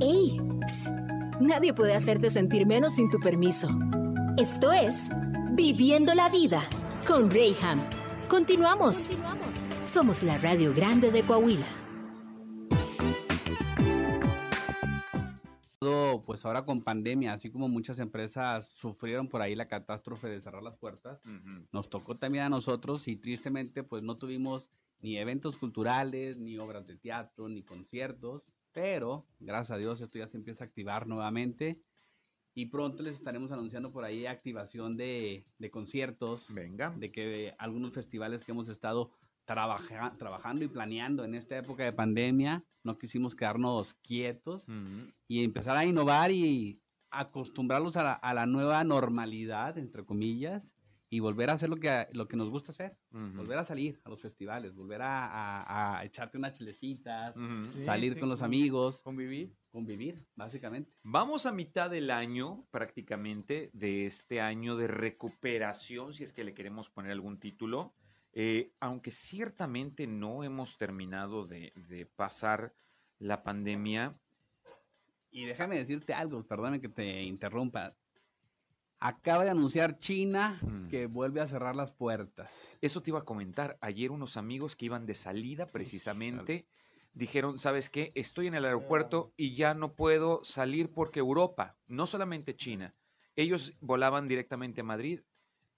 ¡Ey! Psst. Nadie puede hacerte sentir menos sin tu permiso. Esto es Viviendo la Vida con Rayham. Continuamos. Somos la Radio Grande de Coahuila. Pues ahora con pandemia, así como muchas empresas sufrieron por ahí la catástrofe de cerrar las puertas, nos tocó también a nosotros y tristemente pues no tuvimos ni eventos culturales, ni obras de teatro, ni conciertos, pero gracias a Dios esto ya se empieza a activar nuevamente. Y pronto les estaremos anunciando por ahí activación de, de conciertos, Venga. de que algunos festivales que hemos estado trabaja, trabajando y planeando en esta época de pandemia, no quisimos quedarnos quietos y empezar a innovar y acostumbrarlos a la, a la nueva normalidad, entre comillas, y volver a hacer lo que, lo que nos gusta hacer, volver a salir a los festivales, volver a, a- a echarte unas chilecitas. Sí, salir sí, con los amigos, Convivir. convivir, básicamente. Vamos a mitad del año, prácticamente, de este año de recuperación, si es que le queremos poner algún título. Eh, aunque ciertamente no hemos terminado de, de pasar la pandemia, Y déjame decirte algo, perdóname que te interrumpa. Acaba de anunciar China Mm. que vuelve a cerrar las puertas. Eso te iba a comentar. Ayer unos amigos que iban de salida precisamente dijeron, ¿sabes qué? Estoy en el aeropuerto y ya no puedo salir porque Europa, no solamente China, ellos volaban directamente a Madrid.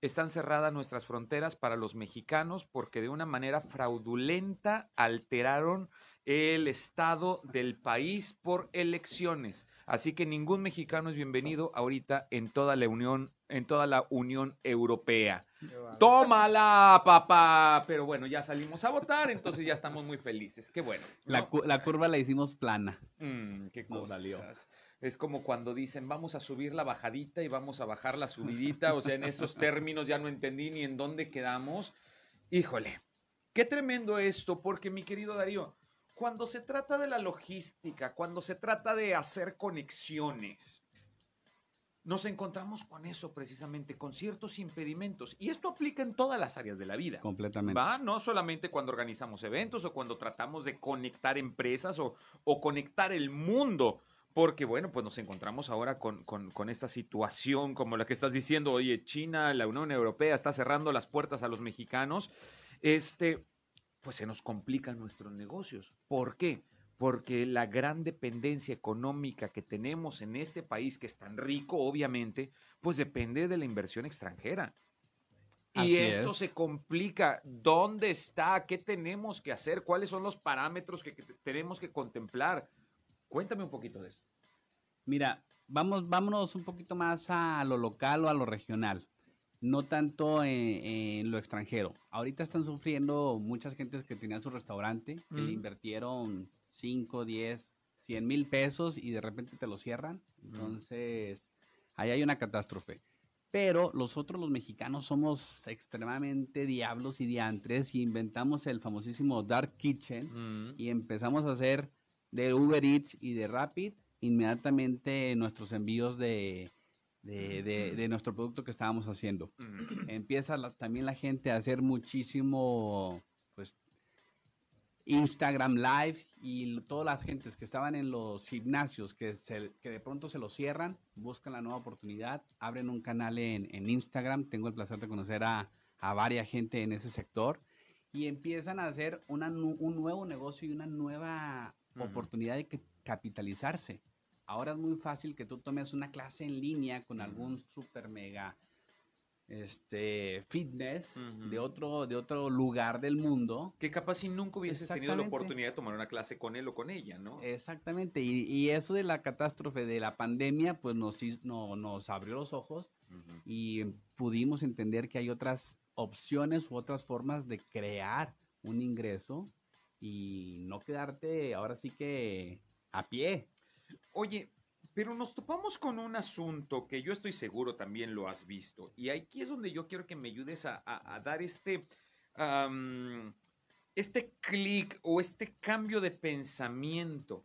Están cerradas nuestras fronteras para los mexicanos porque de una manera fraudulenta alteraron el estado del país por elecciones. Así que ningún mexicano es bienvenido ahorita en toda la Unión, en toda la Unión Europea. ¡Tómala, papá! Pero bueno, ya salimos a votar, entonces ya estamos muy felices. Qué bueno. La, cu- la curva la hicimos plana. Mm, qué Nos valió. cosas. Es como cuando dicen, vamos a subir la bajadita y vamos a bajar la subidita. O sea, en esos términos ya no entendí ni en dónde quedamos. Híjole, qué tremendo esto, porque mi querido Darío, cuando se trata de la logística, cuando se trata de hacer conexiones, nos encontramos con eso precisamente, con ciertos impedimentos. Y esto aplica en todas las áreas de la vida. Completamente. Va, no solamente cuando organizamos eventos o cuando tratamos de conectar empresas o, o conectar el mundo. Porque, bueno, pues nos encontramos ahora con, con- con esta situación como la que estás diciendo, oye, China, la Unión Europea está cerrando las puertas a los mexicanos. Este, pues se nos complican nuestros negocios. ¿Por qué? Porque la gran dependencia económica que tenemos en este país, que es tan rico, obviamente, pues depende de la inversión extranjera. Y Así esto es. se complica. ¿Dónde está? ¿Qué tenemos que hacer? ¿Cuáles son los parámetros que, que tenemos que contemplar? Cuéntame un poquito de eso. Mira, vamos, vámonos un poquito más a lo local o a lo regional, no tanto en, en lo extranjero. Ahorita están sufriendo muchas gentes que tenían su restaurante, que le Mm. invirtieron 5, 10, 100 mil pesos y de repente te lo cierran. Entonces, ahí hay una catástrofe. Pero nosotros los mexicanos somos extremadamente diablos y diantres y inventamos el famosísimo Dark Kitchen y empezamos a hacer de Uber Eats y de Rapid inmediatamente nuestros envíos de, de, de- de nuestro producto que estábamos haciendo. Empieza la- también la gente a hacer muchísimo, pues, Instagram Live y todas las gentes que estaban en los gimnasios que, se- que de pronto se los cierran, buscan la nueva oportunidad, abren un canal en, en Instagram, tengo el placer de conocer a, a varias gente en ese sector y empiezan a hacer una un nuevo negocio y una nueva Oportunidad de que- capitalizarse. Ahora es muy fácil que tú tomes una clase en línea con algún super mega este fitness Ujú. de otro de otro lugar del mundo. Que capaz si nunca hubieses tenido la oportunidad de tomar una clase con él o con ella, ¿no? Exactamente, y, y eso de la catástrofe de la pandemia, pues nos, no- nos abrió los ojos Ujú. y pudimos entender que hay otras opciones u otras formas de crear un ingreso y no quedarte ahora sí que a pie. Oye, pero nos topamos con un asunto que yo estoy seguro también lo has visto. Y aquí es donde yo quiero que me ayudes a, a- a dar este, am, este clic o este cambio de pensamiento.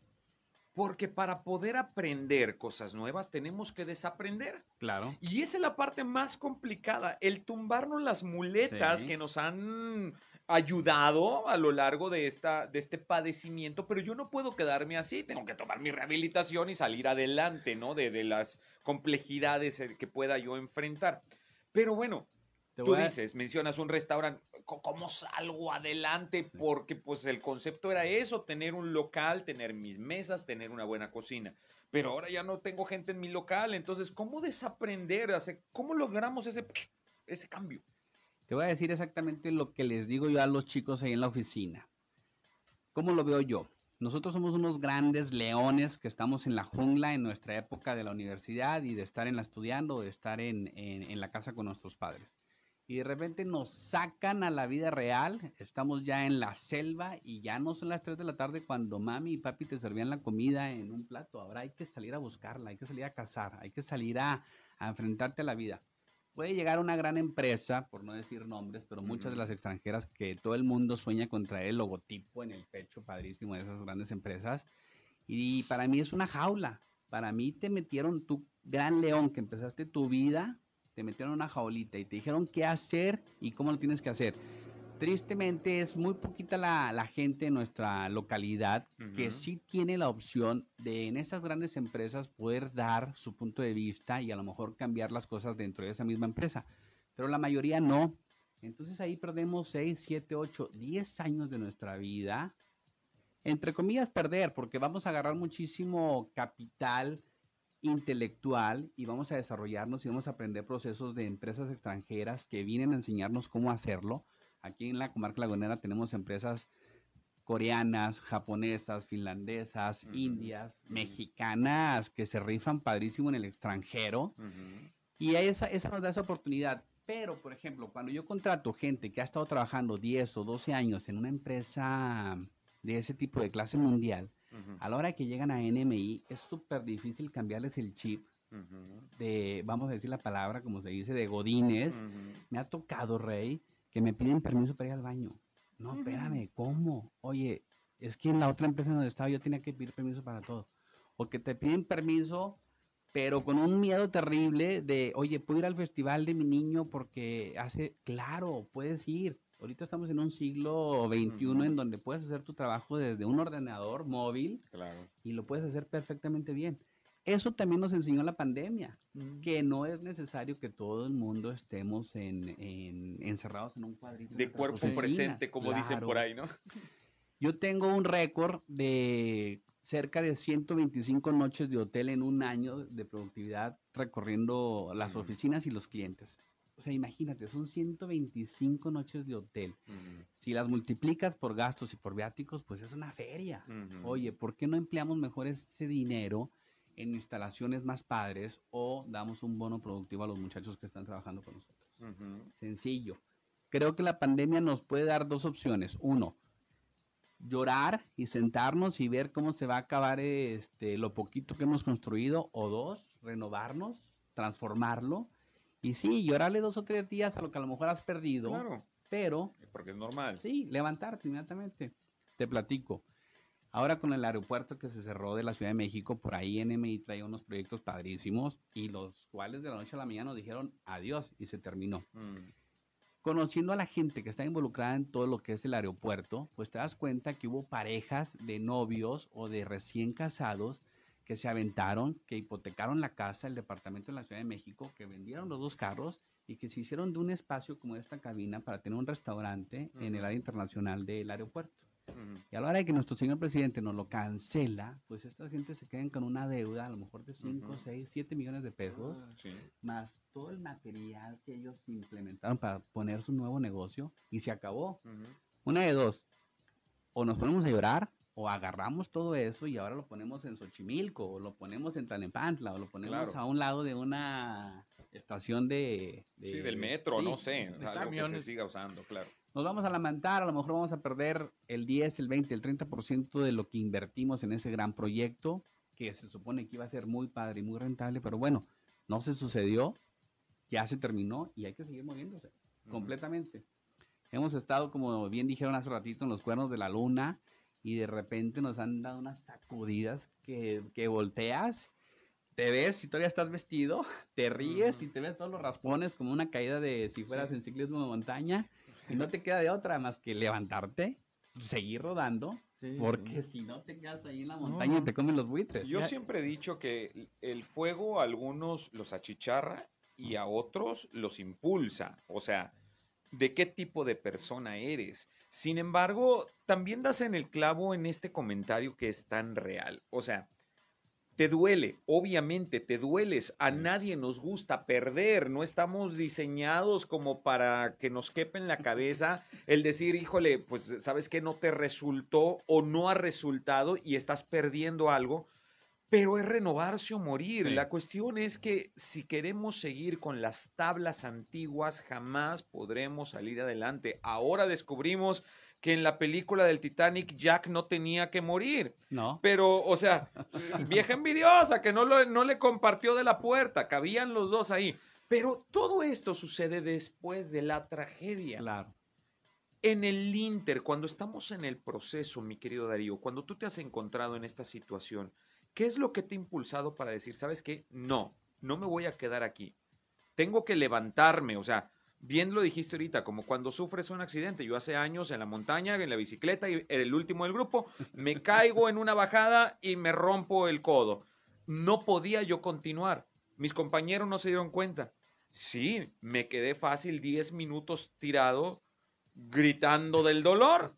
Porque para poder aprender cosas nuevas tenemos que desaprender. Claro. Y esa es la parte más complicada, el tumbarnos las muletas Sí. que nos han ayudado a lo largo de, esta, de este padecimiento, pero yo no puedo quedarme así, tengo que tomar mi rehabilitación y salir adelante, ¿no? De, de las complejidades eh, que pueda yo enfrentar. Pero bueno, tú dices, mencionas un restaurante, ¿cómo salgo adelante? Porque pues el concepto era eso, tener un local, tener mis mesas, tener una buena cocina. Pero ahora ya no tengo gente en mi local, entonces, ¿cómo desaprender? ¿Cómo logramos ese, ese cambio? Te voy a decir exactamente lo que les digo yo a los chicos ahí en la oficina. ¿Cómo lo veo yo? Nosotros somos unos grandes leones que estamos en la jungla en nuestra época de la universidad y de estar en la estudiando, de estar en, en la casa con nuestros padres y de repente nos sacan a la vida real, estamos ya en la selva y ya no son las 3 de la tarde cuando mami y papi te servían la comida en un plato, ahora hay que salir a buscarla, hay que salir a cazar, hay que salir a, enfrentarte a la vida. Puede llegar una gran empresa, por no decir nombres, pero muchas de las extranjeras que todo el mundo sueña con traer el logotipo en el pecho padrísimo de esas grandes empresas. Y para mí es una jaula. Para mí te metieron tu gran león que empezaste tu vida te metieron una jaulita y te dijeron qué hacer y cómo lo tienes que hacer. Tristemente es muy poquita la, gente en nuestra localidad que sí tiene la opción de en esas grandes empresas poder dar su punto de vista y a lo mejor cambiar las cosas dentro de esa misma empresa. Pero la mayoría no. Entonces ahí perdemos 6, 7, 8, 10 años de nuestra vida. Entre comillas, perder, porque vamos a agarrar muchísimo capital intelectual y vamos a desarrollarnos y vamos a aprender procesos de empresas extranjeras que vienen a enseñarnos cómo hacerlo. Aquí en la comarca lagunera tenemos empresas coreanas, japonesas, finlandesas, indias, mexicanas que se rifan padrísimo en el extranjero. Y esa, esa nos da esa oportunidad. Pero, por ejemplo, cuando yo contrato gente que ha estado trabajando 10 o 12 años en una empresa de ese tipo de clase mundial, a la hora que llegan a NMI, es súper difícil cambiarles el chip de, vamos a decir la palabra, como se dice, de godines. Me ha tocado, Rey, que me piden permiso para ir al baño. No, espérame, ¿cómo? Oye, es que en la otra empresa donde estaba yo tenía que pedir permiso para todo. O que te piden permiso, pero con un miedo terrible de, oye, ¿puedo ir al festival de mi niño porque hace, claro, puedes ir. Ahorita estamos en un siglo XXI en donde puedes hacer tu trabajo desde un ordenador móvil y lo puedes hacer perfectamente bien. Eso también nos enseñó la pandemia, que no es necesario que todo el mundo estemos en, encerrados en un cuadrito. De cuerpo presente, como dicen por ahí, ¿no? Yo tengo un récord de cerca de 125 noches de hotel en un año de productividad recorriendo las oficinas y los clientes. O sea, imagínate, son 125 noches de hotel. Si las multiplicas por gastos y por viáticos, pues es una feria. Oye, ¿por qué no empleamos mejor ese dinero en instalaciones más padres o damos un bono productivo a los muchachos que están trabajando con nosotros? Sencillo. Creo que la pandemia nos puede dar dos opciones. Uno, llorar y sentarnos y ver cómo se va a acabar este, lo poquito que hemos construido. O dos, renovarnos, transformarlo y sí, llorarle dos o tres días a lo que a lo mejor has perdido. Claro. Pero. Porque es normal. Sí, levantarte inmediatamente. Te platico. Ahora con el aeropuerto que se cerró de la Ciudad de México, por ahí NMI trae unos proyectos padrísimos y los cuales de la noche a la mañana nos dijeron adiós y se terminó. Mm. Conociendo a la gente que está involucrada en todo lo que es el aeropuerto, pues te das cuenta que hubo parejas de novios o de recién casados que se aventaron, que hipotecaron la casa, el departamento de la Ciudad de México, que vendieron los dos carros y que se hicieron de un espacio como esta cabina para tener un restaurante en el área internacional del aeropuerto. Y a la hora de que nuestro señor presidente nos lo cancela, pues esta gente se quedan con una deuda a lo mejor de 5, 6, 7 millones de pesos, ah, más todo el material que ellos implementaron para poner su nuevo negocio y se acabó. Una de dos, o nos ponemos a llorar o agarramos todo eso y ahora lo ponemos en Xochimilco, o lo ponemos en Tlalnepantla, o lo ponemos a un lado de una estación de... sí, del metro, no sé, algo que se siga usando, claro. Nos vamos a lamentar, a lo mejor vamos a perder el 10, el 20, el 30% de lo que invertimos en ese gran proyecto, que se supone que iba a ser muy padre y muy rentable, pero bueno, no se sucedió, ya se terminó y hay que seguir moviéndose completamente. Hemos estado, como bien dijeron hace ratito, en los cuernos de la luna, y de repente nos han dado unas sacudidas que, que volteas, te ves y todavía estás vestido, te ríes y te ves todos los raspones como una caída de si fueras en ciclismo de montaña Y no te queda de otra más que levantarte, seguir rodando, Sí, porque sí. si no te quedas ahí en la montaña y no. te comen los buitres. Yo Ya- siempre he dicho que el fuego a algunos los achicharra y a otros los impulsa. O sea, ¿de qué tipo de persona eres? Sin embargo, también das en el clavo en este comentario que es tan real. O sea, te duele, obviamente te dueles. A nadie nos gusta perder. No estamos diseñados como para que nos quepa en la cabeza el decir, híjole, pues sabes que no te resultó o no ha resultado y estás perdiendo algo. Pero es renovarse o morir. Sí. La cuestión es que si queremos seguir con las tablas antiguas, jamás podremos salir adelante. Ahora descubrimos que en la película del Titanic Jack no tenía que morir. No. Pero, o sea, vieja envidiosa que no, lo- no le compartió de la puerta, cabían los dos ahí. Pero todo esto sucede después de la tragedia. Claro. En el Inter, cuando estamos en el proceso, mi querido Darío, cuando tú te has encontrado en esta situación, ¿qué es lo que te ha impulsado para decir, sabes qué? No, no me voy a quedar aquí. Tengo que levantarme, o sea, bien lo dijiste ahorita, como cuando sufres un accidente. Yo hace años en la montaña, en la bicicleta, y era el último del grupo, me caigo en una bajada y me rompo el codo. No podía yo continuar. Mis compañeros no se dieron cuenta. Sí, me quedé fácil 10 minutos tirado gritando del dolor.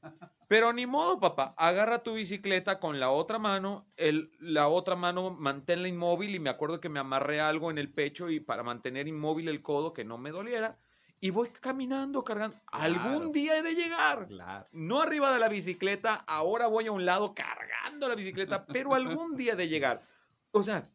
Pero ni modo, papá. Agarra tu bicicleta con la otra mano, el, la otra mano manténla inmóvil y me acuerdo que me amarré algo en el pecho y para mantener inmóvil el codo que no me doliera y voy caminando, cargando. Claro. Algún día he de llegar. Claro. No arriba de la bicicleta, ahora voy a un lado cargando la bicicleta, pero algún día he de llegar. O sea,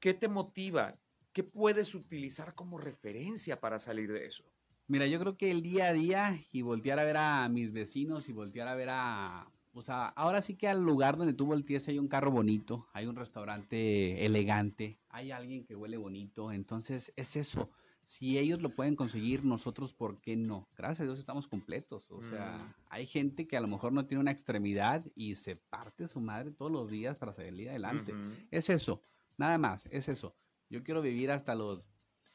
¿qué te motiva? ¿Qué puedes utilizar como referencia para salir de eso? Mira, yo creo que el día a día y voltear a ver a mis vecinos y voltear a ver a... O sea, ahora sí que al lugar donde tú voltees hay un carro bonito, hay un restaurante elegante, hay alguien que huele bonito, entonces es eso. Si ellos lo pueden conseguir, nosotros, ¿por qué no? Gracias a Dios estamos completos. O sea, Mm. hay gente que a lo mejor no tiene una extremidad y se parte su madre todos los días para salir adelante. Es eso, nada más, es eso. Yo quiero vivir hasta los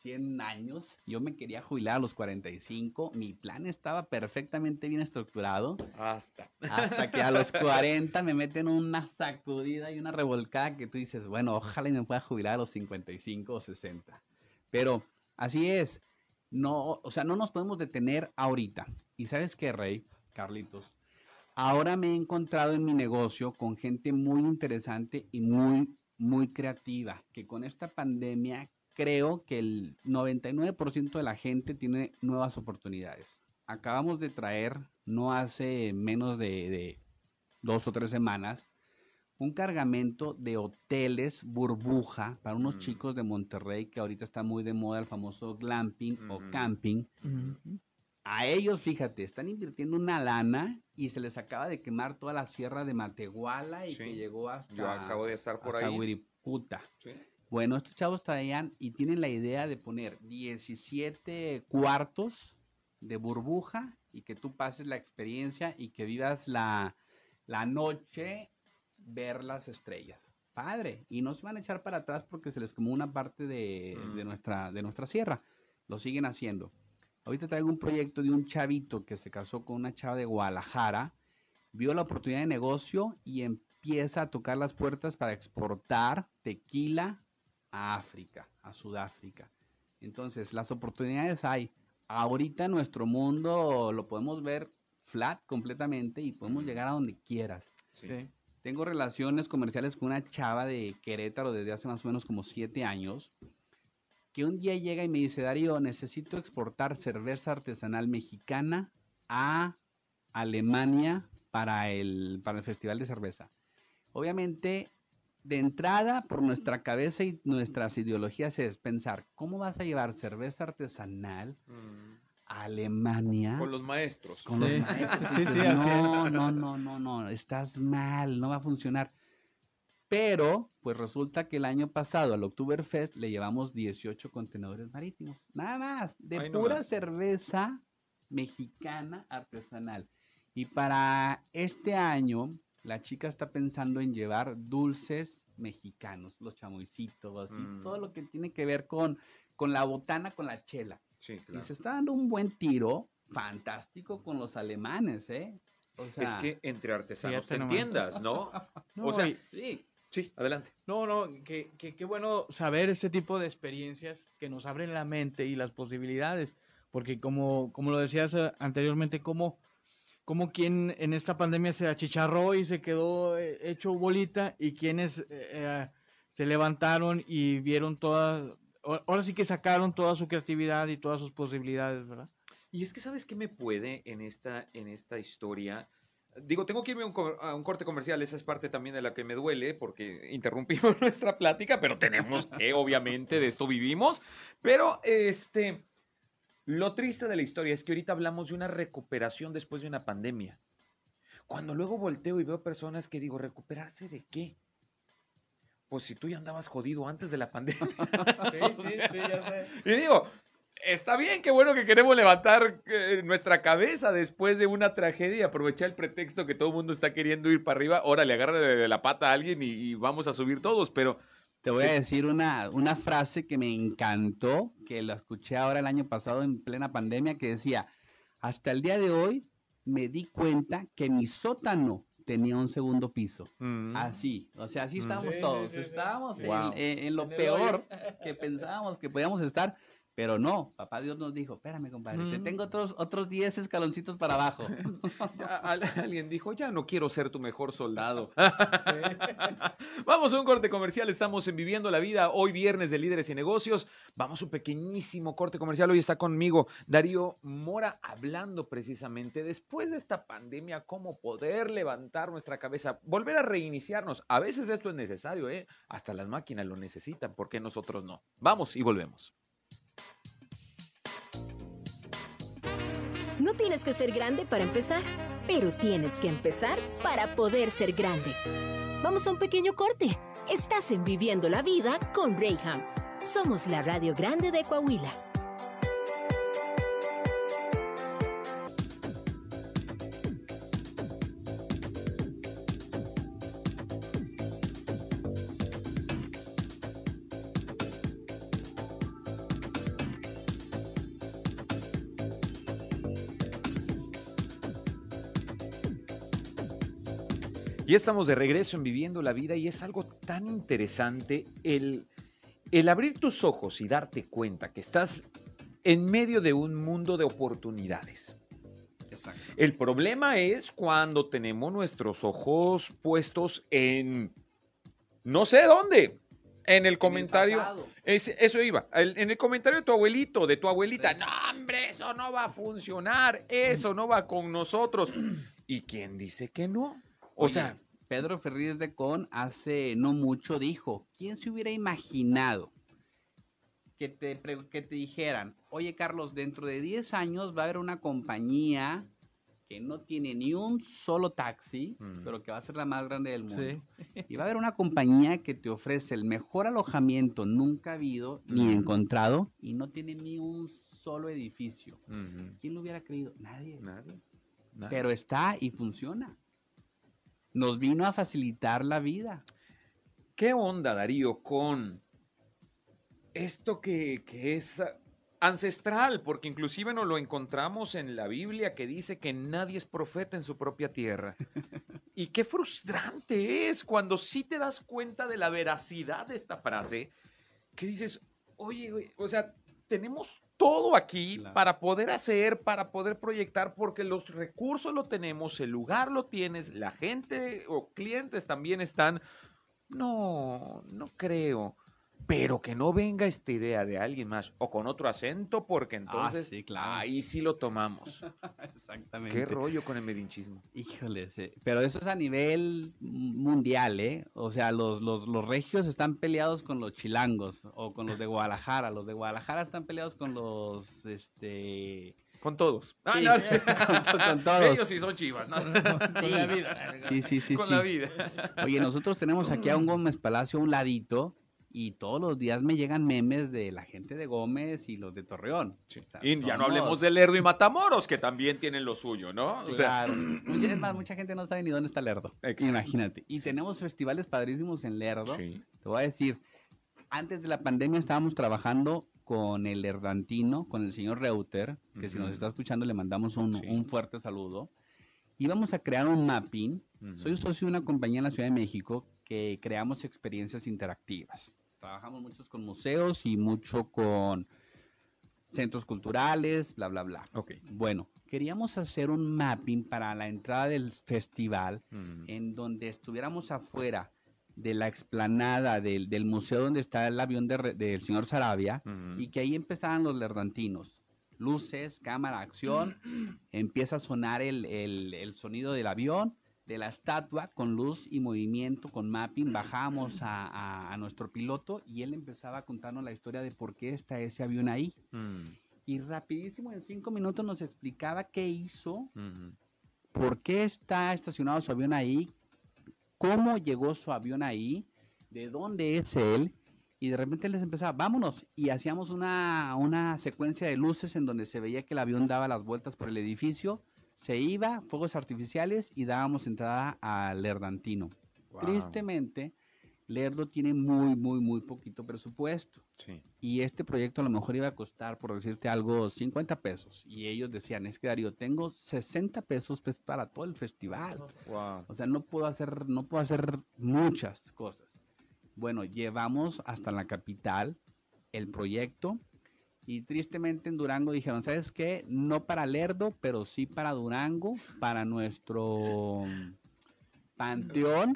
100 años. Yo me quería jubilar a los 45. Mi plan estaba perfectamente bien estructurado. Hasta. Hasta que a los 40 me meten una sacudida y una revolcada que tú dices, bueno, ojalá y me pueda jubilar a los 55 o 60. Pero así es. No, o sea, no nos podemos detener ahorita. Y sabes qué, Rey, Carlitos, ahora me he encontrado en mi negocio con gente muy interesante y muy, muy creativa, que con esta pandemia creo que el 99% de la gente tiene nuevas oportunidades. Acabamos de traer, no hace menos de, de dos o tres semanas, un cargamento de hoteles burbuja para unos Mm. chicos de Monterrey que ahorita está muy de moda el famoso glamping o Ujú. camping. Ujú. A ellos, fíjate, están invirtiendo una lana y se les acaba de quemar toda la sierra de Matehuala y Sí. que llegó hasta, Yo acabo de estar por hasta ahí. Huiriputa. Sí. Bueno, estos chavos traían y tienen la idea de poner 17 cuartos de burbuja y que tú pases la experiencia y que vivas la, la noche ver las estrellas. Padre, y no se van a echar para atrás porque se les quemó una parte de, de Mm. nuestra, de nuestra sierra. Lo siguen haciendo. Ahorita traigo un proyecto de un chavito que se casó con una chava de Guadalajara, vio la oportunidad de negocio y empieza a tocar las puertas para exportar tequila a África, a Sudáfrica. Entonces, las oportunidades hay. Ahorita nuestro mundo lo podemos ver flat completamente y podemos llegar a donde quieras. Sí. Tengo relaciones comerciales con una chava de Querétaro desde hace más o menos como siete años, que un día llega y me dice, Darío, necesito exportar cerveza artesanal mexicana a Alemania para el, para el Festival de Cerveza. Obviamente, de entrada, por nuestra cabeza y nuestras ideologías es pensar, ¿cómo vas a llevar cerveza artesanal Mm. Alemania? Con los maestros. con los maestros. Sí, sí, no, no, no, no, no, estás mal, no va a funcionar. Pero, pues resulta que el año pasado al Oktoberfest le llevamos 18 contenedores marítimos. Nada más, de pura cerveza mexicana artesanal. Y para este año, la chica está pensando en llevar dulces mexicanos, los chamoycitos, Mm. todo lo que tiene que ver con, con la botana, con la chela. Sí, Y se está dando un buen tiro fantástico con los alemanes, ¿eh? O sea, es que entre artesanos te entiendas, ¿no? No, o sea, y- sí, sí, adelante. No, no, que, que- qué bueno saber este tipo de experiencias que nos abren la mente y las posibilidades, porque como, como lo decías eh, anteriormente, como, como quien en esta pandemia se achicharró y se quedó eh, hecho bolita y quienes eh, eh, se levantaron y vieron todas, ahora- sí que sacaron toda su creatividad y todas sus posibilidades, ¿verdad? Y es que, ¿sabes qué me puede en esta, en esta historia? Digo, tengo que irme a un corte comercial, esa es parte también de la que me duele, porque interrumpimos nuestra plática, pero tenemos que, obviamente, de esto vivimos. Pero, este, lo triste de la historia es que ahorita hablamos de una recuperación después de una pandemia. Cuando luego volteo y veo personas que digo, ¿recuperarse de qué? Pues si tú ya andabas jodido antes de la pandemia. Y digo, está bien, qué bueno que queremos levantar eh, nuestra cabeza después de una tragedia y aprovechar el pretexto que todo el mundo está queriendo ir para arriba. Órale, agarra de la pata a alguien y, y vamos a subir todos, pero Te voy a decir una, una frase que me encantó, que la escuché ahora el año pasado en plena pandemia, que decía, hasta el día de hoy me di cuenta que mi sótano tenía un segundo piso. mm, Así, o sea, así Mm. estábamos todos, sí, sí. estábamos en- Wow. en, en lo peor que pensábamos que podíamos estar, pero no, papá Dios nos dijo, espérame compadre, te Mm. tengo otros, otros 10 escaloncitos para abajo. ya alguien dijo, ya no quiero ser tu mejor soldado. Vamos a un corte comercial, estamos en Viviendo la Vida, hoy viernes de Líderes y Negocios. Vamos a un pequeñísimo corte comercial, hoy está conmigo Darío Mora hablando precisamente después de esta pandemia, cómo poder levantar nuestra cabeza, volver a reiniciarnos. A veces esto es necesario, ¿eh? Hasta las máquinas lo necesitan, ¿por qué nosotros no? Vamos y volvemos. No tienes que ser grande para empezar, pero tienes que empezar para poder ser grande. Vamos a un pequeño corte. Estás en Viviendo la Vida con Rayham. Somos la Radio Grande de Coahuila. Ya estamos de regreso en Viviendo la Vida y es algo tan interesante el, el abrir tus ojos y darte cuenta que estás en medio de un mundo de oportunidades. Exacto. El problema es cuando tenemos nuestros ojos puestos en no sé dónde. En el comentario. Es- eso iba. en el comentario de tu abuelito, de tu abuelita. Sí. No, hombre, eso no va a funcionar. Eso no va con nosotros. ¿Y quién dice que no? O Oye, sea, Pedro Ferriz de Con hace no mucho dijo, ¿quién se hubiera imaginado que te, que te dijeran, oye Carlos, dentro de 10 años va a haber una compañía que no tiene ni un solo taxi, Mm. pero que va a ser la más grande del mundo? Sí. Y va a haber una compañía que te ofrece el mejor alojamiento nunca habido ni encontrado y no tiene ni un solo edificio. ¿Quién lo hubiera creído? Nadie. nadie, nadie. Pero está y funciona. Nos vino a facilitar la vida. ¿Qué onda, Darío, con esto que, que es ancestral? Porque inclusive nos lo encontramos en la Biblia que dice que nadie es profeta en su propia tierra. Y qué frustrante es cuando sí te das cuenta de la veracidad de esta frase, que dices, oye, o sea, tenemos todo aquí Claro. para poder hacer, para poder proyectar, porque los recursos lo tenemos, el lugar lo tienes, la gente o clientes también están. No, no creo. Pero que no venga esta idea de alguien más o con otro acento, porque entonces sí, claro. ahí sí lo tomamos. Exactamente. Qué rollo con el medinchismo. Híjole, sí. pero eso es a nivel mundial, ¿eh? O sea, los, los, los regios están peleados con los chilangos o con los de Guadalajara. Los de Guadalajara están peleados con los, este... Con todos. Ah, Sí, no. con- con todos. Ellos sí son chivas, ¿no? Con la vida. Sí, sí, sí, con sí. la vida. Oye, nosotros tenemos aquí a un Gómez Palacio a un ladito y todos los días me llegan memes de la gente de Gómez y los de Torreón. O sea, Y ya no hablemos de Lerdo y Matamoros, que también tienen lo suyo, ¿no? O sea, Claro. Mucha, es más, mucha gente no sabe ni dónde está Lerdo. Exacto. Imagínate. Y tenemos festivales padrísimos en Lerdo. sí. Te voy a decir, antes de la pandemia estábamos trabajando con el Herdantino, con el señor Reuter, que si nos está escuchando le mandamos un, Sí. un fuerte saludo. Íbamos a crear un mapping. Soy socio de una compañía en la Ciudad de México que creamos experiencias interactivas. Trabajamos muchos con museos y mucho con centros culturales, bla, bla, bla. Ok. Bueno, queríamos hacer un mapping para la entrada del festival Ujú. en donde estuviéramos afuera de la explanada del, del museo donde está el avión de re- del señor Sarabia Ujú. y que ahí empezaran los lerdantinos. Luces, cámara, acción, empieza a sonar el, el- el sonido del avión, de la estatua, con luz y movimiento, con mapping, bajamos a, a- a nuestro piloto y él empezaba a contarnos la historia de por qué está ese avión ahí. Mm, Y rapidísimo, en cinco minutos nos explicaba qué hizo, por qué está estacionado su avión ahí, cómo llegó su avión ahí, de dónde es él, y de repente les empezaba, vámonos, y hacíamos una, una secuencia de luces en donde se veía que el avión daba las vueltas por el edificio, se iba, fuegos artificiales y dábamos entrada al Lerdantino. Wow. Tristemente, Lerdo tiene muy, muy, muy poquito presupuesto. Sí. Y este proyecto a lo mejor iba a costar, por decirte algo, 50 pesos. Y ellos decían, es que Darío, tengo 60 pesos pues, para todo el festival. Wow. O sea, no puedo hacer, no puedo hacer muchas cosas. Bueno, llevamos hasta la capital el proyecto y tristemente en Durango dijeron, ¿sabes qué? No para Lerdo, pero sí para Durango, para nuestro panteón,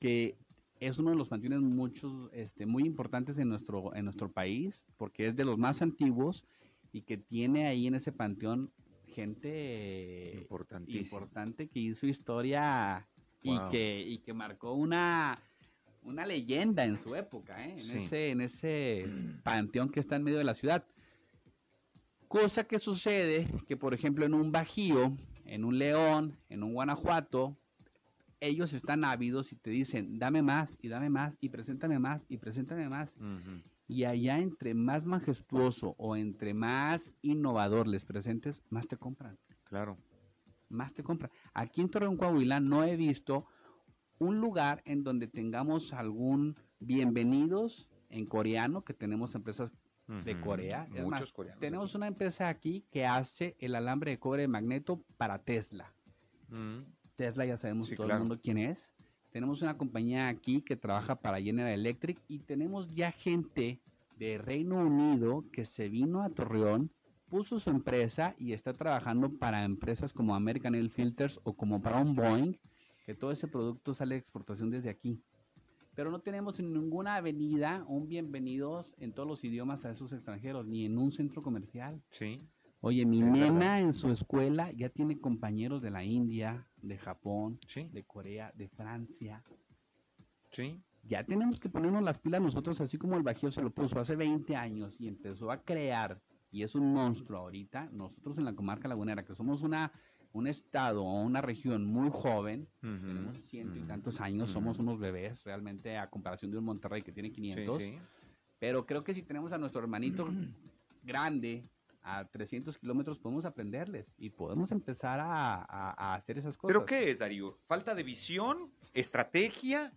que es uno de los panteones muchos, este, muy importantes en nuestro, en nuestro país, porque es de los más antiguos y que tiene ahí en ese panteón gente importante que hizo historia y, que, y que marcó una, una leyenda en su época, ¿eh? en, Sí. ese, en ese panteón que está en medio de la ciudad. Cosa que sucede que, por ejemplo, en un Bajío, en un León, en un Guanajuato, ellos están ávidos y te dicen, dame más y dame más y preséntame más y preséntame más. Y allá entre más majestuoso o entre más innovador les presentes, más te compran Claro. más te compran. Aquí en Torreón, Coahuila, no he visto un lugar en donde tengamos algún bienvenidos en coreano, que tenemos empresas de. Corea. Es Muchos más, coreanos. tenemos aquí. una empresa aquí que hace el alambre de cobre de magneto para Tesla. Mm, Tesla ya sabemos Sí, todo claro. el mundo quién es. Tenemos una compañía aquí que trabaja para General Electric y tenemos ya gente de Reino Unido que se vino a Torreón, puso su empresa y está trabajando para empresas como American Air Filters o como para un Boeing, que todo ese producto sale de exportación desde aquí. Pero no tenemos en ninguna avenida un bienvenidos en todos los idiomas a esos extranjeros, ni en un centro comercial. Sí. Oye, mi nena en su escuela ya tiene compañeros de la India, de Japón, Sí. de Corea, de Francia. Sí. Ya tenemos que ponernos las pilas nosotros, así como el Bajío se lo puso hace 20 años y empezó a crear, y es un monstruo ahorita. Nosotros en la comarca lagunera, que somos una, un estado o una región muy joven, Ujú, tenemos ciento y tantos años, somos unos bebés realmente a comparación de un Monterrey que tiene Sí, 500. sí. Pero creo que si tenemos a nuestro hermanito grande a 300 kilómetros, podemos aprenderles y podemos empezar a, a- a hacer esas cosas. ¿Pero qué es, Darío? ¿Falta de visión? ¿Estrategia?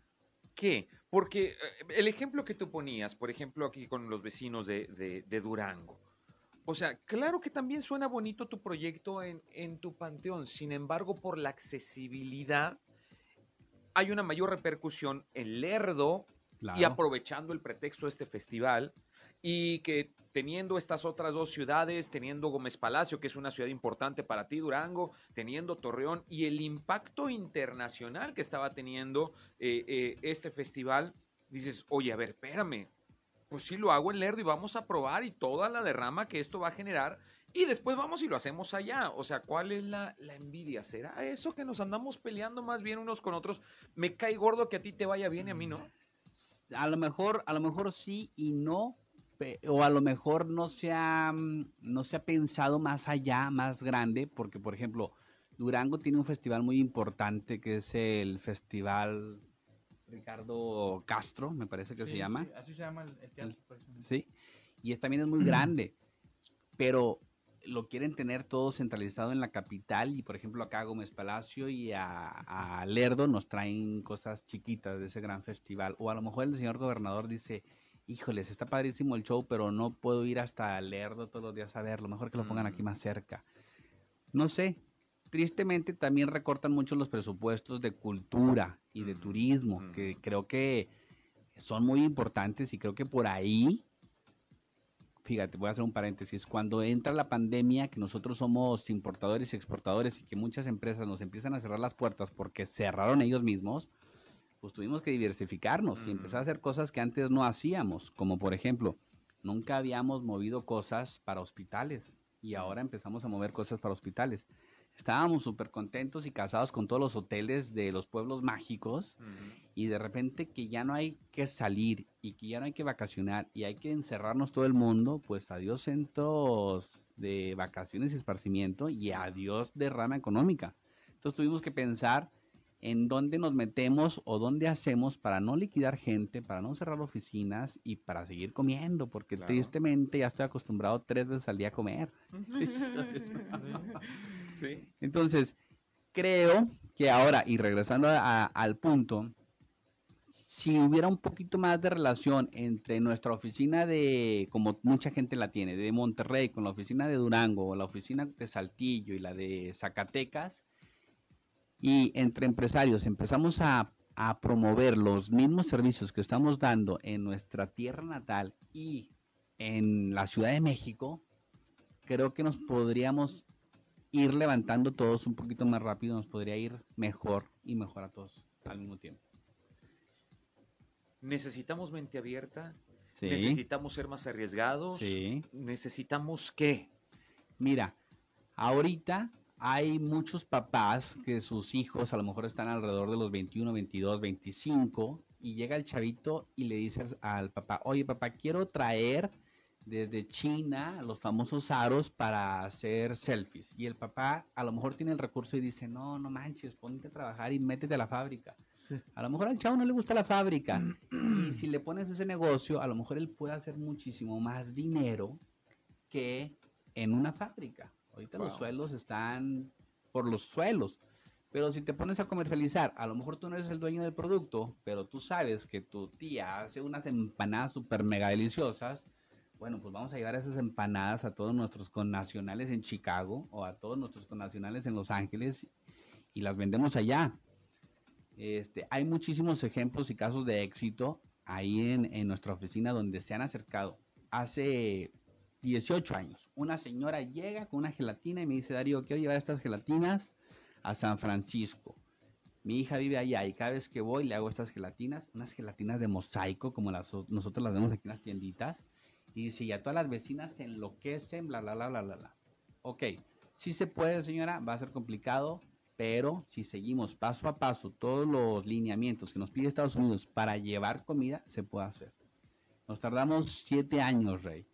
¿Qué? Porque eh, el ejemplo que tú ponías, por ejemplo, aquí con los vecinos de, de- de Durango. O sea, claro que también suena bonito tu proyecto en, en tu panteón. Sin embargo, por la accesibilidad, hay una mayor repercusión en Lerdo Claro. y aprovechando el pretexto de este festival y que teniendo estas otras dos ciudades, teniendo Gómez Palacio, que es una ciudad importante para ti, Durango, teniendo Torreón y el impacto internacional que estaba teniendo eh, eh, este festival, dices, oye, a ver, espérame, pues sí lo hago en Lerdo y vamos a probar y toda la derrama que esto va a generar y después vamos y lo hacemos allá. O sea, ¿cuál es la, la envidia? ¿Será eso que nos andamos peleando más bien unos con otros? Me cae gordo que a ti te vaya bien y a mí no. a lo mejor, a lo mejor sí y no, o a lo mejor no se ha, no se ha pensado más allá, más grande, porque por ejemplo, Durango tiene un festival muy importante que es el Festival Ricardo Castro, me parece que se llama. sí, así se llama el, el teatro. Sí, y es, también es muy grande, pero lo quieren tener todo centralizado en la capital y por ejemplo acá a Gómez Palacio y a, a Lerdo nos traen cosas chiquitas de ese gran festival o a lo mejor el señor gobernador dice, híjoles, está padrísimo el show, pero no puedo ir hasta Lerdo todos los días a verlo, mejor que lo pongan aquí Mm. más cerca. No sé, tristemente también recortan mucho los presupuestos de cultura y de turismo, que creo que son muy importantes y creo que por ahí, fíjate, voy a hacer un paréntesis, cuando entra la pandemia, que nosotros somos importadores y exportadores y que muchas empresas nos empiezan a cerrar las puertas porque cerraron ellos mismos, pues tuvimos que diversificarnos y empezar a hacer cosas que antes no hacíamos, como por ejemplo, nunca habíamos movido cosas para hospitales y ahora empezamos a mover cosas para hospitales. Estábamos súper contentos y casados con todos los hoteles de los pueblos mágicos y de repente que ya no hay que salir y que ya no hay que vacacionar y hay que encerrarnos todo el mundo, pues adiós centros de vacaciones y esparcimiento y adiós derrama económica. Entonces tuvimos que pensar en dónde nos metemos o dónde hacemos para no liquidar gente, para no cerrar oficinas y para seguir comiendo, porque Claro. tristemente ya estoy acostumbrado tres veces al día a comer. Entonces, creo que ahora, y regresando a- al punto, si hubiera un poquito más de relación entre nuestra oficina de, como mucha gente la tiene, de Monterrey, con la oficina de Durango, o la oficina de Saltillo y la de Zacatecas, y entre empresarios empezamos a promover los mismos servicios que estamos dando en nuestra tierra natal y en la Ciudad de México, creo que nos podríamos ir levantando todos un poquito más rápido, nos podría ir mejor y mejor a todos al mismo tiempo. Necesitamos mente abierta, Sí, necesitamos ser más arriesgados, sí. necesitamos qué. Mira, ahorita hay muchos papás que sus hijos a lo mejor están alrededor de los 21, 22, 25 y llega el chavito y le dice al- al papá, oye papá, quiero traer desde China los famosos aros para hacer selfies. Y el papá a lo mejor tiene el recurso y dice, no, no manches, ponte a trabajar y métete a la fábrica. Sí. A lo mejor al chavo no le gusta la fábrica. y si le pones ese negocio, a lo mejor él puede hacer muchísimo más dinero que en una fábrica. Ahorita los Wow. suelos están por los suelos. Pero si te pones a comercializar, a lo mejor tú no eres el dueño del producto, pero tú sabes que tu tía hace unas empanadas súper mega deliciosas. Bueno, pues vamos a llevar esas empanadas a todos nuestros connacionales en Chicago o a todos nuestros connacionales en Los Ángeles y las vendemos allá. Este, hay muchísimos ejemplos y casos de éxito ahí en, en nuestra oficina donde se han acercado. Hace 18 años, una señora llega con una gelatina y me dice, Darío, quiero llevar estas gelatinas a San Francisco. Mi hija vive allá y cada vez que voy le hago estas gelatinas, unas gelatinas de mosaico como las, nosotros las vemos aquí en las tienditas. Y dice, y a todas las vecinas se enloquecen, bla, bla, bla, bla, bla, bla. Ok, sí se puede, señora, va a ser complicado, pero si seguimos paso a paso todos los lineamientos que nos pide Estados Unidos para llevar comida, se puede hacer. Nos tardamos siete años, Rey.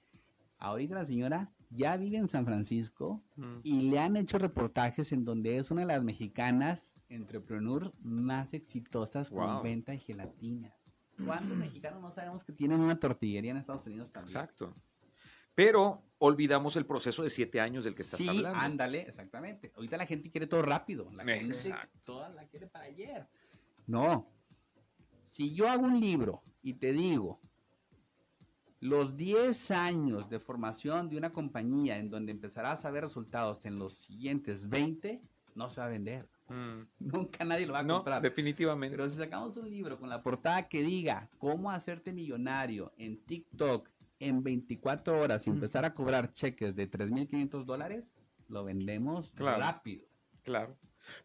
Ahorita la señora ya vive en San Francisco y le han hecho reportajes en donde es una de las mexicanas entrepreneur más exitosas con venta de gelatina. ¿Cuántos mexicanos no sabemos que tienen una tortillería en Estados Unidos también? Exacto. Pero olvidamos el proceso de siete años del que estás sí, hablando. ándale, exactamente. Ahorita la gente quiere todo rápido. La gente Exacto. toda la quiere para ayer. No. Si yo hago un libro y te digo los 10 años de formación de una compañía en donde empezarás a ver resultados en los siguientes 20, no se va a vender. Mm. Nunca nadie lo va a No, comprar. definitivamente. Pero si sacamos un libro con la portada que diga cómo hacerte millonario en TikTok en 24 horas y empezar a cobrar cheques de 3.500 dólares, lo vendemos Claro. rápido. Claro.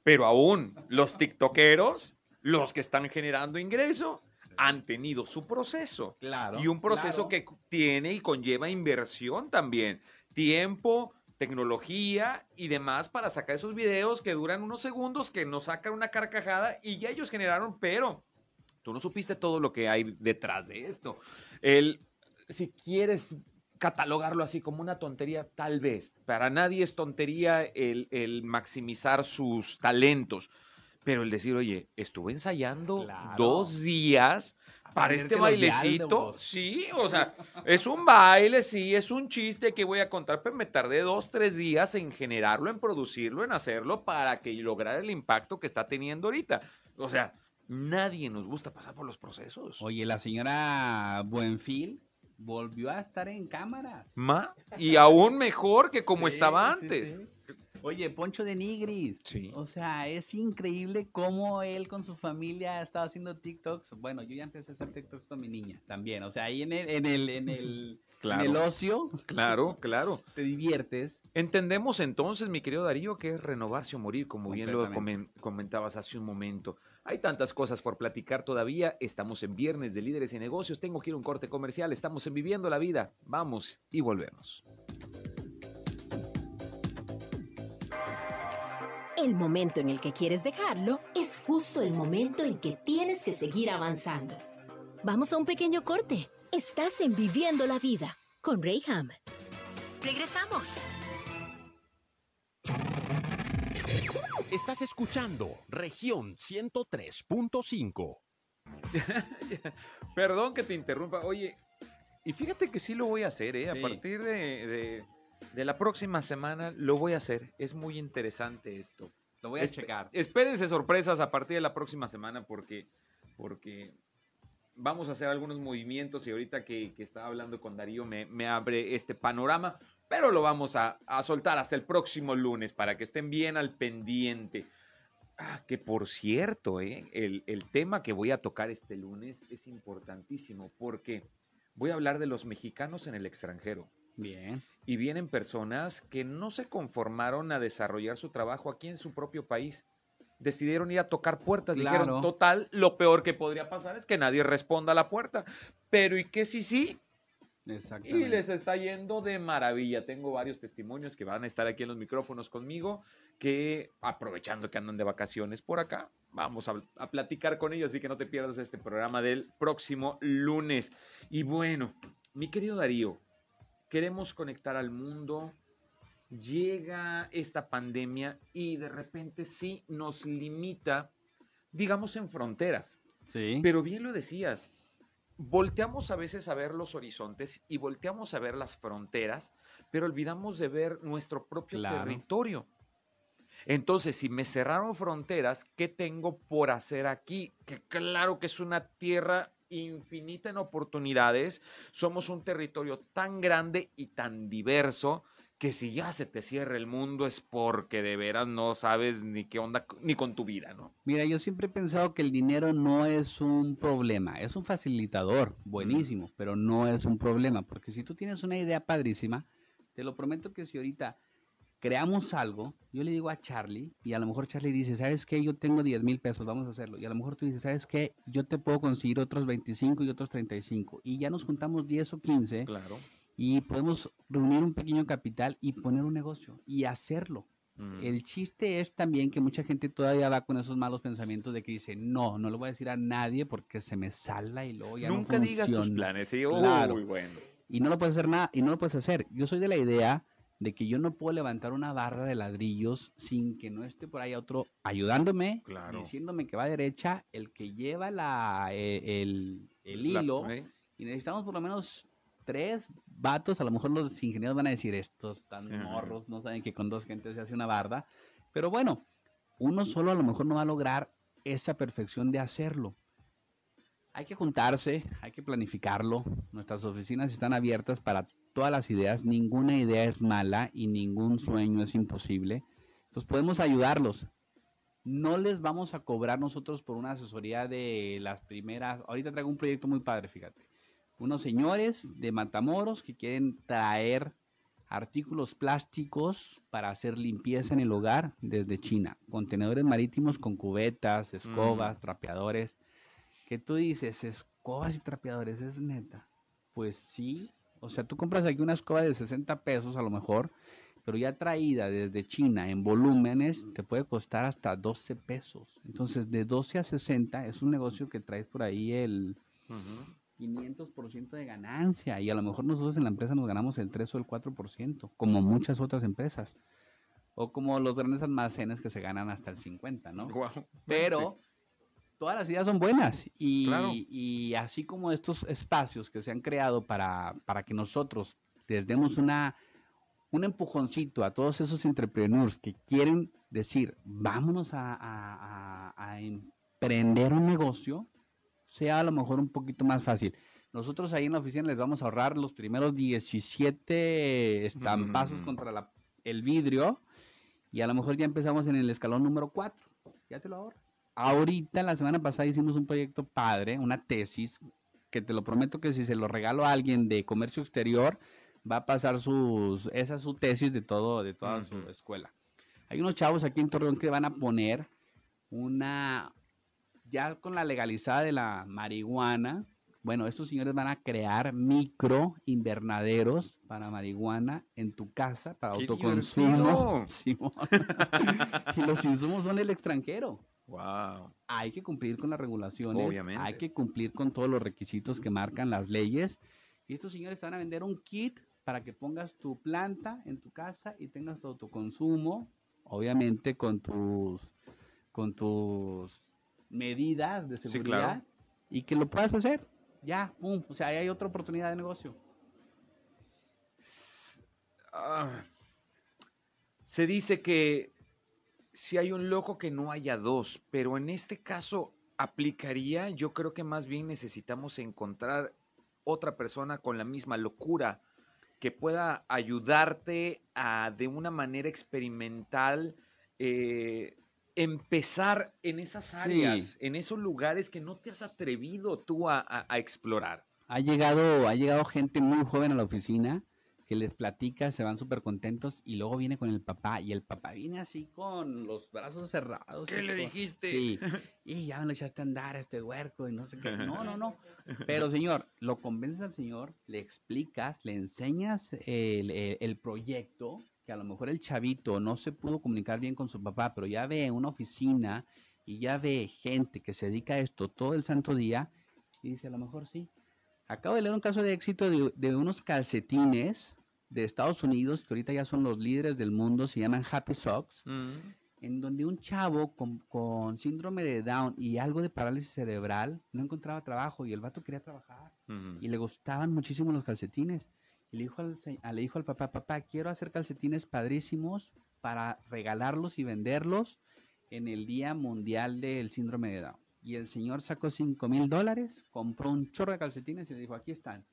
Pero aún los tiktokeros, los que están generando ingreso, han tenido su proceso. Claro. Y un proceso claro. que tiene y conlleva inversión también. Tiempo, tecnología y demás para sacar esos videos que duran unos segundos, que nos sacan una carcajada y ya ellos generaron, pero tú no supiste todo lo que hay detrás de esto. El, si quieres catalogarlo así como una tontería, tal vez. Para nadie es tontería el, el maximizar sus talentos. Pero el decir, oye, estuve ensayando Claro. dos días para este bailecito. Sí, o sea, es un baile, sí, es un chiste que voy a contar, pero me tardé dos, tres días en generarlo, en producirlo, en hacerlo para que lograra el impacto que está teniendo ahorita. O sea, Nadie nos gusta pasar por los procesos. Oye, la señora Buenfil volvió a estar en cámaras. Ma, y aún mejor que como Sí, estaba sí, antes. sí. Oye, Poncho de Nigris. Sí. O sea, es increíble cómo él con su familia ha estado haciendo TikToks. Bueno, yo ya empecé a hacer TikToks con mi niña también. O sea, ahí en el, en el, en el, Claro. en el ocio Claro, claro. te diviertes. Entendemos entonces, mi querido Darío, que es renovarse o morir, como bien lo comentabas hace un momento. Hay tantas cosas por platicar todavía. Estamos en viernes de líderes y negocios. Tengo que ir a un corte comercial. Estamos en Viviendo la Vida. Vamos y volvemos. El momento en el que quieres dejarlo es justo el momento en que tienes que seguir avanzando. Vamos a un pequeño corte. Estás en Viviendo la Vida con Rayham. Regresamos. Estás escuchando región 103.5. Perdón que te interrumpa. Oye, y fíjate que sí lo voy a hacer, ¿eh? A partir de, de- de la próxima semana lo voy a hacer. Es muy interesante esto. Lo voy a Espe- checar. Espérense sorpresas a partir de la próxima semana porque, porque vamos a hacer algunos movimientos y ahorita que, que estaba hablando con Darío me, me abre este panorama, pero lo vamos a, a soltar hasta el próximo lunes para que estén bien al pendiente. Ah, que por cierto, ¿eh? el, el tema que voy a tocar este lunes es importantísimo porque voy a hablar de los mexicanos en el extranjero. Bien. Y vienen personas que no se conformaron a desarrollar su trabajo aquí en su propio país. Decidieron ir a tocar puertas. Claro. Dijeron, total, lo peor que podría pasar es que nadie responda a la puerta. Pero ¿y qué si sí? Y les está yendo de maravilla. Tengo varios testimonios que van a estar aquí en los micrófonos conmigo, que aprovechando que andan de vacaciones por acá, vamos a, a platicar con ellos, así que no te pierdas este programa del próximo lunes. Y bueno, mi querido Darío, queremos conectar al mundo. Llega esta pandemia y de repente sí nos limita, digamos, en fronteras. Sí. Pero bien lo decías, volteamos a veces a ver los horizontes y volteamos a ver las fronteras, pero olvidamos de ver nuestro propio Claro. territorio. Entonces, si me cerraron fronteras, ¿qué tengo por hacer aquí? Que claro que es una tierra infinita en oportunidades, somos un territorio tan grande y tan diverso que si ya se te cierra el mundo es porque de veras no sabes ni qué onda ni con tu vida, ¿no? Mira, yo siempre he pensado que el dinero no es un problema, es un facilitador, buenísimo, pero no es un problema, porque si tú tienes una idea padrísima, te lo prometo que si ahorita creamos algo, yo le digo a Charlie, y a lo mejor Charlie dice, ¿sabes qué? Yo tengo 10 mil pesos, vamos a hacerlo. Y a lo mejor tú dices, ¿sabes qué? Yo te puedo conseguir otros 25 y otros 35. Y ya nos juntamos 10 o 15 Claro. y podemos reunir un pequeño capital y poner un negocio y hacerlo. Mm. El chiste es también que mucha gente todavía va con esos malos pensamientos de que dice, no, no lo voy a decir a nadie porque se me salda y luego ya Nunca no digas tus funciona". planes, ¿sí? Claro. Uy, bueno. Y no lo puedes hacer nada, y no lo puedes hacer. Yo soy de la idea de que yo no puedo levantar una barra de ladrillos sin que no esté por ahí otro ayudándome, Claro. diciéndome que va derecha, el que lleva la, eh, el, el La- hilo, ¿eh? y necesitamos por lo menos tres vatos, a lo mejor los ingenieros van a decir, estos tan Sí. morros, no saben que con dos gentes se hace una barda, pero bueno, uno solo a lo mejor no va a lograr esa perfección de hacerlo. Hay que juntarse, hay que planificarlo, nuestras oficinas están abiertas para todas las ideas, ninguna idea es mala y ningún sueño es imposible, entonces podemos ayudarlos. No les vamos a cobrar nosotros por una asesoría de las primeras. Ahorita traigo un proyecto muy padre, fíjate unos señores de Matamoros que quieren traer artículos plásticos para hacer limpieza en el hogar desde China. Contenedores marítimos con cubetas, escobas, trapeadores. Que tú dices, escobas y trapeadores, es neta. Pues sí. O sea, tú compras aquí una escoba de 60 pesos a lo mejor, pero ya traída desde China en volúmenes te puede costar hasta 12 pesos. Entonces, de 12 a 60 es un negocio que traes por ahí el, Ujú. 500% de ganancia y a lo mejor nosotros en la empresa nos ganamos el 3 o el 4%, como muchas otras empresas. O como los grandes almacenes que se ganan hasta el 50, ¿no? Pero todas las ideas son buenas y, Claro. y así como estos espacios que se han creado para, para que nosotros les demos una, un empujoncito a todos esos entrepreneurs que quieren decir, vámonos a, a- a- a em- emprender un negocio sea a lo mejor un poquito más fácil. Nosotros ahí en la oficina les vamos a ahorrar los primeros 17 estampazos Mm. contra la- el vidrio y a lo mejor ya empezamos en el escalón número 4. Ya te lo ahorras. Ahorita, la semana pasada hicimos un proyecto padre, una tesis, que te lo prometo que si se lo regalo a alguien de comercio exterior, va a pasar sus, esa es su tesis de todo, de toda su escuela. Hay unos chavos aquí en Torreón que van a poner una, ya con la legalizada de la marihuana, bueno, estos señores van a crear micro invernaderos para marihuana en tu casa para ¡Qué autoconsumo. Simón. y los insumos son del extranjero. Wow. Hay que cumplir con las regulaciones, Obviamente. hay que cumplir con todos los requisitos que marcan las leyes. Y estos señores te van a vender un kit para que pongas tu planta en tu casa y tengas tu autoconsumo, obviamente con tus con tus medidas de Sí, seguridad claro. y que lo puedas hacer. Ya, pum, o sea, ahí hay otra oportunidad de negocio. Ah, se dice que si hay un loco que no haya dos, pero en este caso aplicaría, yo creo que más bien necesitamos encontrar otra persona con la misma locura que pueda ayudarte a de una manera experimental eh, empezar en esas Sí. áreas, en esos lugares que no te has atrevido tú a- a- a explorar. Ha llegado, ha llegado gente muy joven a la oficina que les platica, se van súper contentos y luego viene con el papá y el papá viene así con los brazos cerrados. y con- Sí, y ya me lo echaste a andar a este huerco y no sé qué. No, no, no. Pero señor, lo convences al señor, le explicas, le enseñas el, el- el proyecto, que a lo mejor el chavito no se pudo comunicar bien con su papá, pero ya ve una oficina y ya ve gente que se dedica a esto todo el santo día y dice, a lo mejor sí. Acabo de leer un caso de éxito de, de unos calcetines de Estados Unidos, que ahorita ya son los líderes del mundo, se llaman Happy Socks, Mm, en donde un chavo con, con síndrome de Down y algo de parálisis cerebral no encontraba trabajo y el vato quería trabajar mm. y le gustaban muchísimo los calcetines. Y le dijo al, le dijo al papá, papá, quiero hacer calcetines padrísimos para regalarlos y venderlos en el Día Mundial del Síndrome de Down. Y el señor sacó 5 mil dólares, compró un chorro de calcetines y le dijo, aquí están.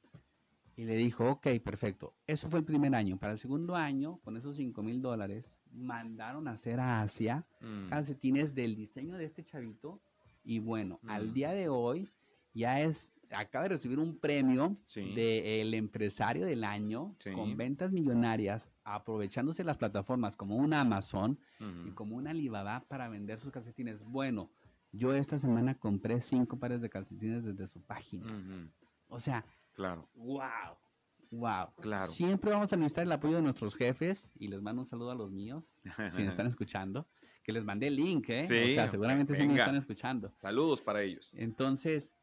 Y le dijo, ok, perfecto. Eso fue el primer año. Para el segundo año, con esos 5 mil dólares, mandaron a hacer a Asia Mm. calcetines del diseño de este chavito. Y bueno, al Mm. día de hoy ya es, acaba de recibir un premio Sí. del empresario del año Sí. con ventas millonarias, aprovechándose las plataformas como una Amazon y Mm. como una Alibaba para vender sus calcetines. Bueno, yo esta semana compré cinco pares de calcetines desde su página. O sea, Claro. wow, wow. Claro. Siempre vamos a necesitar el apoyo de nuestros jefes y les mando un saludo a los míos, si me están escuchando, que les mandé el link, ¿eh? Sí, o sea, seguramente sí me están escuchando. Saludos para ellos. Entonces,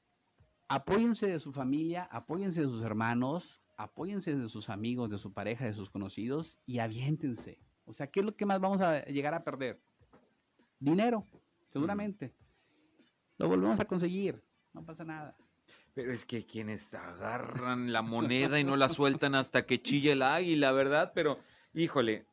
apóyense de su familia, apóyense de sus hermanos, apóyense de sus amigos, de su pareja, de sus conocidos y aviéntense. O sea, ¿qué es lo que más vamos a llegar a perder? Dinero, seguramente. Lo volvemos a conseguir, no pasa nada. Pero es que quienes agarran la moneda y no la sueltan hasta que chille el águila, ¿verdad? Pero, híjole,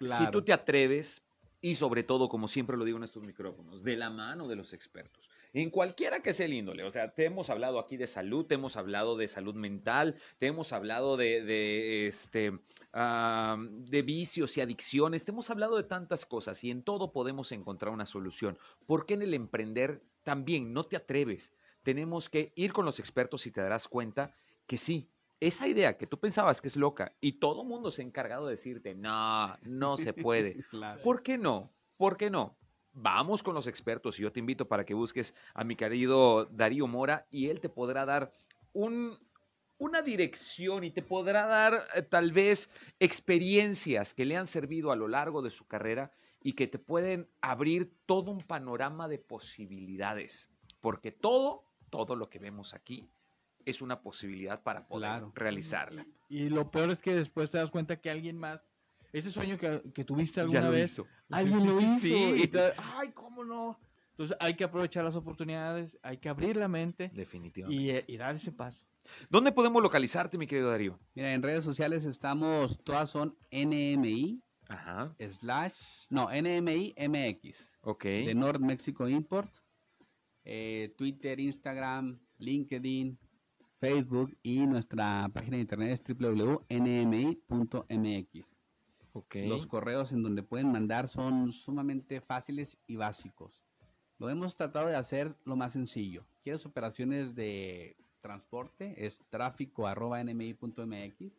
si Claro. tú te atreves, y sobre todo, como siempre lo digo en estos micrófonos, de la mano de los expertos, en cualquiera que sea el índole, o sea, te hemos hablado aquí de salud, te hemos hablado de salud mental, te hemos hablado de, de, este, ah, de vicios y adicciones, te hemos hablado de tantas cosas y en todo podemos encontrar una solución. ¿Por qué en el emprender también no te atreves? Tenemos que ir con los expertos y te darás cuenta que sí, esa idea que tú pensabas que es loca y todo mundo se ha encargado de decirte, no, no se puede. Claro. ¿Por qué no? ¿Por qué no? Vamos con los expertos y yo te invito para que busques a mi querido Darío Mora y él te podrá dar un, una dirección y te podrá dar eh, tal vez experiencias que le han servido a lo largo de su carrera y que te pueden abrir todo un panorama de posibilidades. Porque todo, todo lo que vemos aquí es una posibilidad para poder Claro. realizarla. Y lo peor es que después te das cuenta que alguien más, ese sueño que, que tuviste Ya alguna lo vez, hizo. alguien lo hizo. Sí. Y te, ay, ¿cómo no? Entonces hay que aprovechar las oportunidades, hay que abrir la mente Definitivamente. y, eh, y dar ese paso. ¿Dónde podemos localizarte, mi querido Darío? Mira, en redes sociales estamos, todas son NMI, Ajá. slash, no, NMI MX, Ok. de North Mexico Import. eh, Twitter, Instagram, LinkedIn, Facebook y nuestra página de internet es www.nmi.mx. Los correos en donde pueden mandar son sumamente fáciles y básicos. Lo hemos tratado de hacer lo más sencillo. ¿Quieres operaciones de transporte? Es tráfico arroba nmi.mx.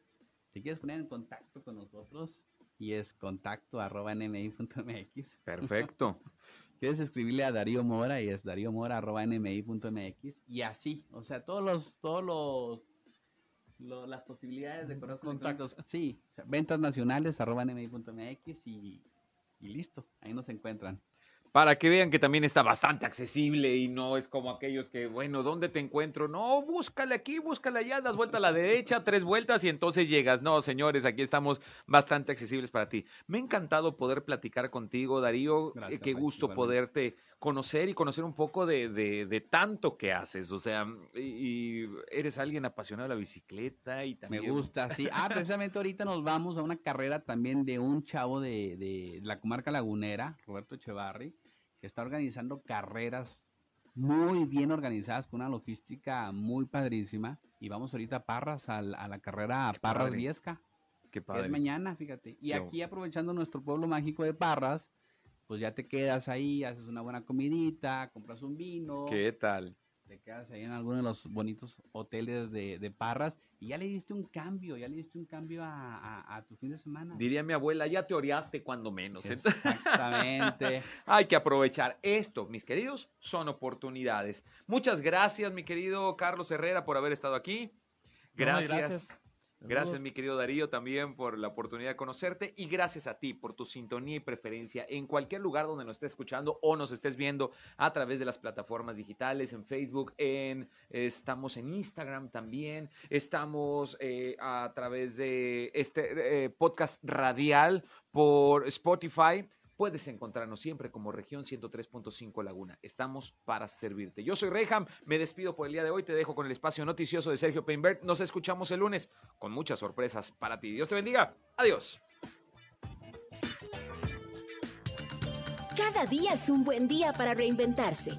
¿Te quieres poner en contacto con nosotros? Y es contacto arroba nmi.mx. Perfecto. Quieres escribirle a Darío Mora y es Darío Mora arroba nmi.mx. Y así, o sea, todos los, todos los, lo- las posibilidades de correos Contactos. Sí, o sea, ventas nacionales arroba nmi.mx y, y listo, ahí nos encuentran. Para que vean que también está bastante accesible y no es como aquellos que, bueno, ¿dónde te encuentro? No, búscale aquí, búscale allá, das vuelta a la derecha, tres vueltas y entonces llegas. No, señores, aquí estamos bastante accesibles para ti. Me ha encantado poder platicar contigo, Darío. Eh, Gracias, Qué gusto igualmente. poderte conocer y conocer un poco de, de- de tanto que haces. O sea, y, y eres alguien apasionado de la bicicleta y Me también... gusta, sí. Ah, precisamente ahorita nos vamos a una carrera también de un chavo de, de la comarca lagunera, Roberto Echevarri, que está organizando carreras muy bien organizadas con una logística muy padrísima. Y vamos ahorita a Parras, a la, a la carrera Parras. Viesca, Qué que es padre. mañana, fíjate. Y Qué aquí aprovechando nuestro pueblo mágico de Parras, pues ya te quedas ahí, haces una buena comidita, compras un vino. ¿Qué tal? Te quedas ahí en alguno de los bonitos hoteles de, de Parras y ya le diste un cambio, ya le diste un cambio a, a- a tu fin de semana. Diría mi abuela, ya te oreaste cuando menos. Exactamente. Hay que aprovechar esto, mis queridos, son oportunidades. Muchas gracias, mi querido Carlos Herrera, por haber estado aquí. No, Gracias. Gracias. Mi querido Darío, también por la oportunidad de conocerte y gracias a ti por tu sintonía y preferencia en cualquier lugar donde nos estés escuchando o nos estés viendo a través de las plataformas digitales, en Facebook, en estamos en Instagram también, estamos eh, a través de este eh, podcast radial por Spotify. Puedes encontrarnos siempre como región 103.5 Laguna. Estamos para servirte. Yo soy Reyham, me despido por el día de hoy. Te dejo con el espacio noticioso de Sergio Peinbert. Nos escuchamos el lunes con muchas sorpresas para ti. Dios te bendiga. Adiós. Cada día es un buen día para reinventarse.